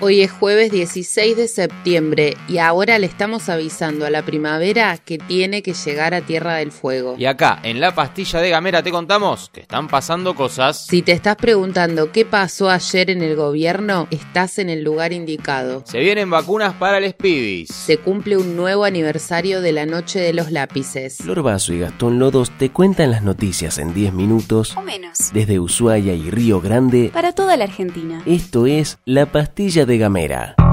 Hoy es jueves 16 de septiembre y ahora le estamos avisando a la primavera que tiene que llegar a Tierra del Fuego. Y acá, en la pastilla de Gamera, te contamos que están pasando cosas. Si te estás preguntando qué pasó ayer en el gobierno, estás en el lugar indicado. Se vienen vacunas para el Speedies. Se cumple un nuevo aniversario de la Noche de los Lápices. Flor Vaso y Gastón Lodos te cuentan las noticias en 10 minutos O menos. desde Ushuaia y Río Grande. Para toda la Argentina. Esto es La Pastilla de Gamera.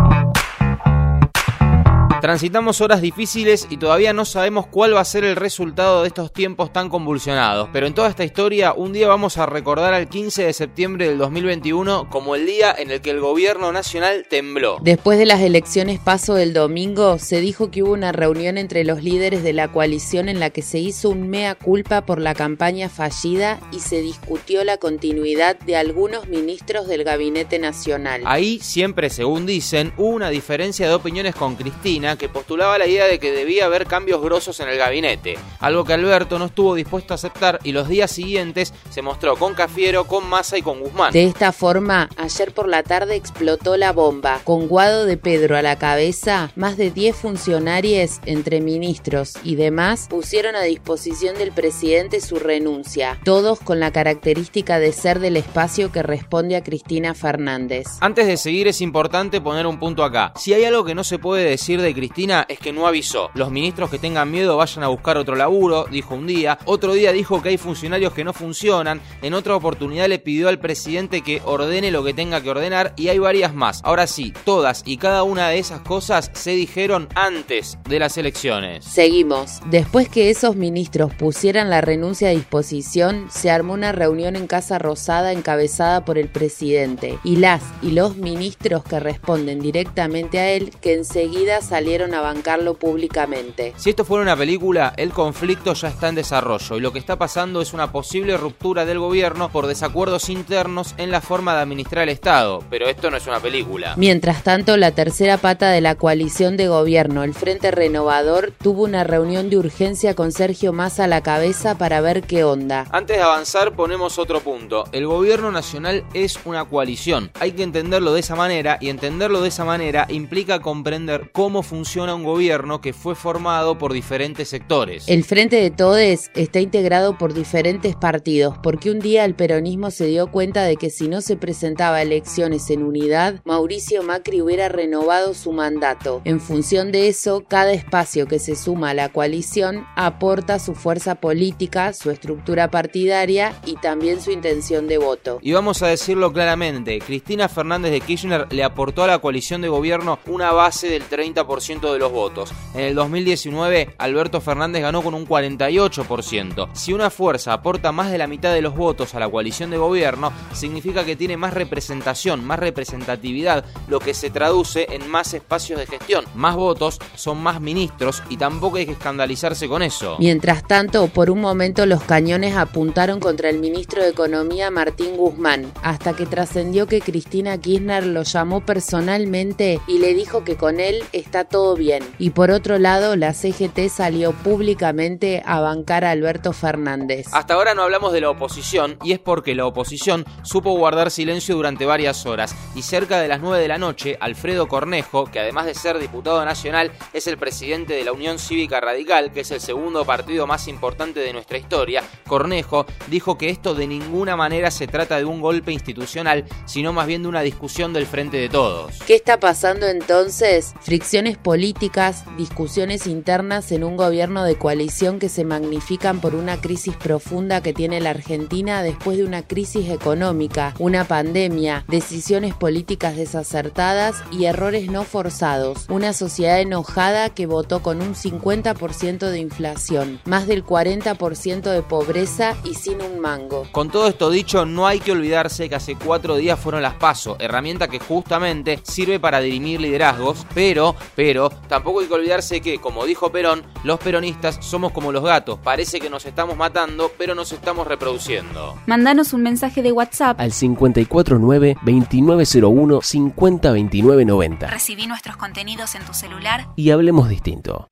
Transitamos horas difíciles y todavía no sabemos cuál va a ser el resultado de estos tiempos tan convulsionados. Pero en toda esta historia, un día vamos a recordar al 15 de septiembre del 2021 como el día en el que el gobierno nacional tembló. Después de las elecciones paso del domingo, se dijo que hubo una reunión entre los líderes de la coalición en la que se hizo un mea culpa por la campaña fallida y se discutió la continuidad de algunos ministros del gabinete nacional. Ahí siempre, según dicen, hubo una diferencia de opiniones con Cristina que postulaba la idea de que debía haber cambios grosos en el gabinete, algo que Alberto no estuvo dispuesto a aceptar y los días siguientes se mostró con Cafiero, con Massa y con Guzmán. De esta forma, ayer por la tarde explotó la bomba. Con Guado de Pedro a la cabeza, más de 10 funcionarios, entre ministros y demás, pusieron a disposición del presidente su renuncia, todos con la característica de ser del espacio que responde a Cristina Fernández. Antes de seguir es importante poner un punto acá. Si hay algo que no se puede decir de Cristina es que no avisó. Los ministros que tengan miedo vayan a buscar otro laburo, dijo un día. Otro día dijo que hay funcionarios que no funcionan. En otra oportunidad le pidió al presidente que ordene lo que tenga que ordenar y hay varias más. Ahora sí, todas y cada una de esas cosas se dijeron antes de las elecciones. Seguimos. Después que esos ministros pusieran la renuncia a disposición, se armó una reunión en Casa Rosada encabezada por el presidente y las y los ministros que responden directamente a él que enseguida salieron a bancarlo públicamente. Si esto fuera una película, el conflicto ya está en desarrollo y lo que está pasando es una posible ruptura del gobierno por desacuerdos internos en la forma de administrar el Estado. Pero esto no es una película. Mientras tanto, la tercera pata de la coalición de gobierno, el Frente Renovador, tuvo una reunión de urgencia con Sergio Massa a la cabeza para ver qué onda. Antes de avanzar ponemos otro punto. El gobierno nacional es una coalición. Hay que entenderlo de esa manera y entenderlo de esa manera implica comprender cómo funciona un gobierno que fue formado por diferentes sectores. El Frente de Todes está integrado por diferentes partidos porque un día el peronismo se dio cuenta de que si no se presentaba elecciones en unidad, Mauricio Macri hubiera renovado su mandato. En función de eso, cada espacio que se suma a la coalición aporta su fuerza política, su estructura partidaria y también su intención de voto. Y vamos a decirlo claramente, Cristina Fernández de Kirchner le aportó a la coalición de gobierno una base del 30% de los votos. En el 2019, Alberto Fernández ganó con un 48%. Si una fuerza aporta más de la mitad de los votos a la coalición de gobierno, significa que tiene más representación, más representatividad, lo que se traduce en más espacios de gestión. Más votos son más ministros y tampoco hay que escandalizarse con eso. Mientras tanto, por un momento los cañones apuntaron contra el ministro de Economía Martín Guzmán, hasta que trascendió que Cristina Kirchner lo llamó personalmente y le dijo que con él está todo bien. Y por otro lado, la CGT salió públicamente a bancar a Alberto Fernández. Hasta ahora no hablamos de la oposición y es porque la oposición supo guardar silencio durante varias horas y cerca de las 9 de la noche Alfredo Cornejo, que además de ser diputado nacional es el presidente de la Unión Cívica Radical, que es el segundo partido más importante de nuestra historia, Cornejo dijo que esto de ninguna manera se trata de un golpe institucional, sino más bien de una discusión del frente de todos. ¿Qué está pasando entonces? Fricciones políticas, discusiones internas en un gobierno de coalición que se magnifican por una crisis profunda que tiene la Argentina después de una crisis económica, una pandemia, decisiones políticas desacertadas y errores no forzados. Una sociedad enojada que votó con un 50% de inflación, más del 40% de pobreza y sin un mango. Con todo esto dicho, no hay que olvidarse que hace cuatro días fueron las PASO, herramienta que justamente sirve para dirimir liderazgos, pero, pero, pero tampoco hay que olvidarse que, como dijo Perón, los peronistas somos como los gatos. Parece que nos estamos matando, pero nos estamos reproduciendo. Mandanos un mensaje de WhatsApp al 549-2901-502990. Recibí nuestros contenidos en tu celular y hablemos distinto.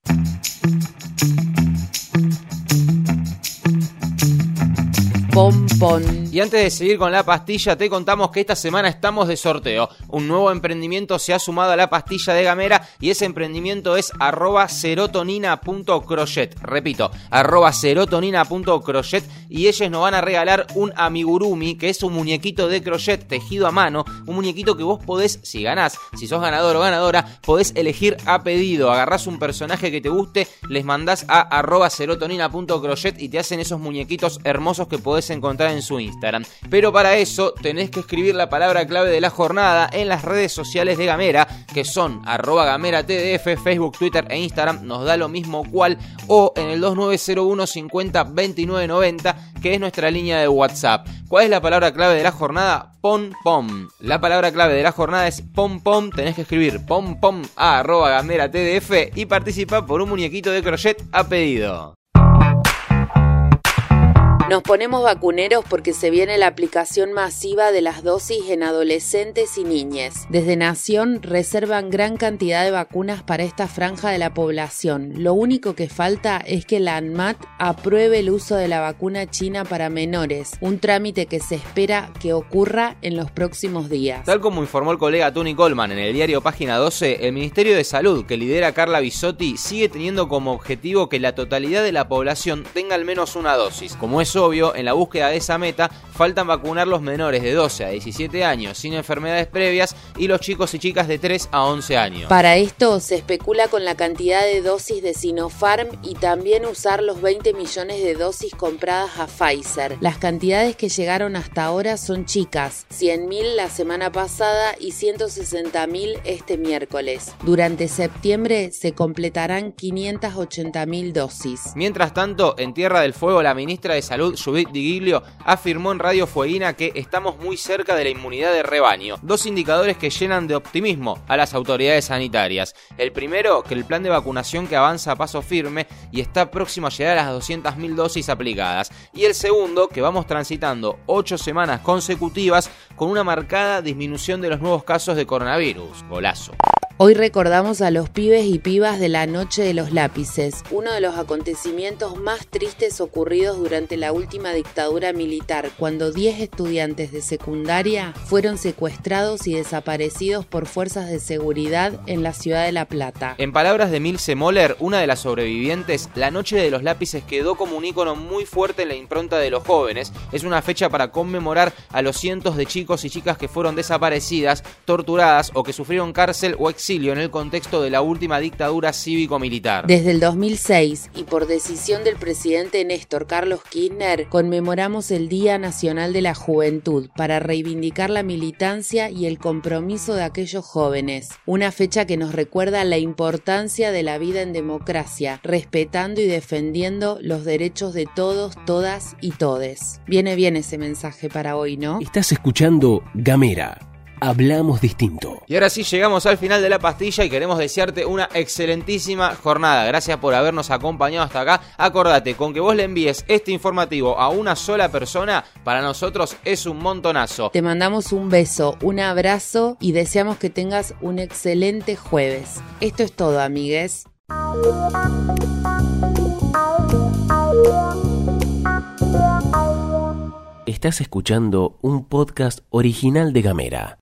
Pompon. Y antes de seguir con la pastilla, te contamos que esta semana estamos de sorteo. Un nuevo emprendimiento se ha sumado a la pastilla de Gamera y ese emprendimiento es arroba serotonina.crochet. Repito, arroba serotonina.crochet y ellos nos van a regalar un amigurumi, que es un muñequito de crochet tejido a mano, un muñequito que vos podés, si ganás, si sos ganador o ganadora, podés elegir a pedido. Agarrás un personaje que te guste, les mandás a arroba serotonina.crochet y te hacen esos muñequitos hermosos que podés encontrar en su Instagram. Pero para eso tenés que escribir la palabra clave de la jornada en las redes sociales de Gamera, que son arroba gamera tdf, Facebook, Twitter e Instagram, nos da lo mismo cual, o en el 2901 50 29 90, que es nuestra línea de WhatsApp. ¿Cuál es la palabra clave de la jornada? Pom pom. La palabra clave de la jornada es pom pom. Tenés que escribir pom pom a arroba tdf y participar por un muñequito de crochet a pedido. Nos ponemos vacuneros porque se viene la aplicación masiva de las dosis en adolescentes y niñes. Desde Nación reservan gran cantidad de vacunas para esta franja de la población. Lo único que falta es que la ANMAT apruebe el uso de la vacuna china para menores, un trámite que se espera que ocurra en los próximos días. Tal como informó el colega Tony Coleman en el diario Página 12, el Ministerio de Salud que lidera Carla Bisotti sigue teniendo como objetivo que la totalidad de la población tenga al menos una dosis. Como es obvio, en la búsqueda de esa meta faltan vacunar los menores de 12 a 17 años sin enfermedades previas y los chicos y chicas de 3 a 11 años. Para esto se especula con la cantidad de dosis de Sinopharm y también usar los 20 millones de dosis compradas a Pfizer. Las cantidades que llegaron hasta ahora son chicas, 100.000 la semana pasada y 160.000 este miércoles. Durante septiembre se completarán 580.000 dosis. Mientras tanto, en Tierra del Fuego, la ministra de Salud, Judith Di Giglio, afirmó en Radio Fueguina que estamos muy cerca de la inmunidad de rebaño. Dos indicadores que llenan de optimismo a las autoridades sanitarias. El primero, que el plan de vacunación que avanza a paso firme y está próximo a llegar a las 200.000 dosis aplicadas. Y el segundo, que vamos transitando ocho semanas consecutivas con una marcada disminución de los nuevos casos de coronavirus. Golazo. Hoy recordamos a los pibes y pibas de la Noche de los Lápices, uno de los acontecimientos más tristes ocurridos durante la última dictadura militar, cuando 10 estudiantes de secundaria fueron secuestrados y desaparecidos por fuerzas de seguridad en la ciudad de La Plata. En palabras de Milce Moller, una de las sobrevivientes, la Noche de los Lápices quedó como un ícono muy fuerte en la impronta de los jóvenes. Es una fecha para conmemorar a los cientos de chicos y chicas que fueron desaparecidas, torturadas o que sufrieron cárcel o exilio en el contexto de la última dictadura cívico-militar. Desde el 2006 y por decisión del presidente Néstor Carlos Kirchner, conmemoramos el Día Nacional de la Juventud para reivindicar la militancia y el compromiso de aquellos jóvenes. Una fecha que nos recuerda la importancia de la vida en democracia, respetando y defendiendo los derechos de todos, todas y todes. Viene bien ese mensaje para hoy, ¿no? Estás escuchando Gamera. Hablamos distinto. Y ahora sí llegamos al final de la pastilla y queremos desearte una excelentísima jornada. Gracias por habernos acompañado hasta acá. Acordate, con que vos le envíes este informativo a una sola persona, para nosotros es un montonazo. Te mandamos un beso, un abrazo y deseamos que tengas un excelente jueves. Esto es todo, amigues. Estás escuchando un podcast original de Gamera.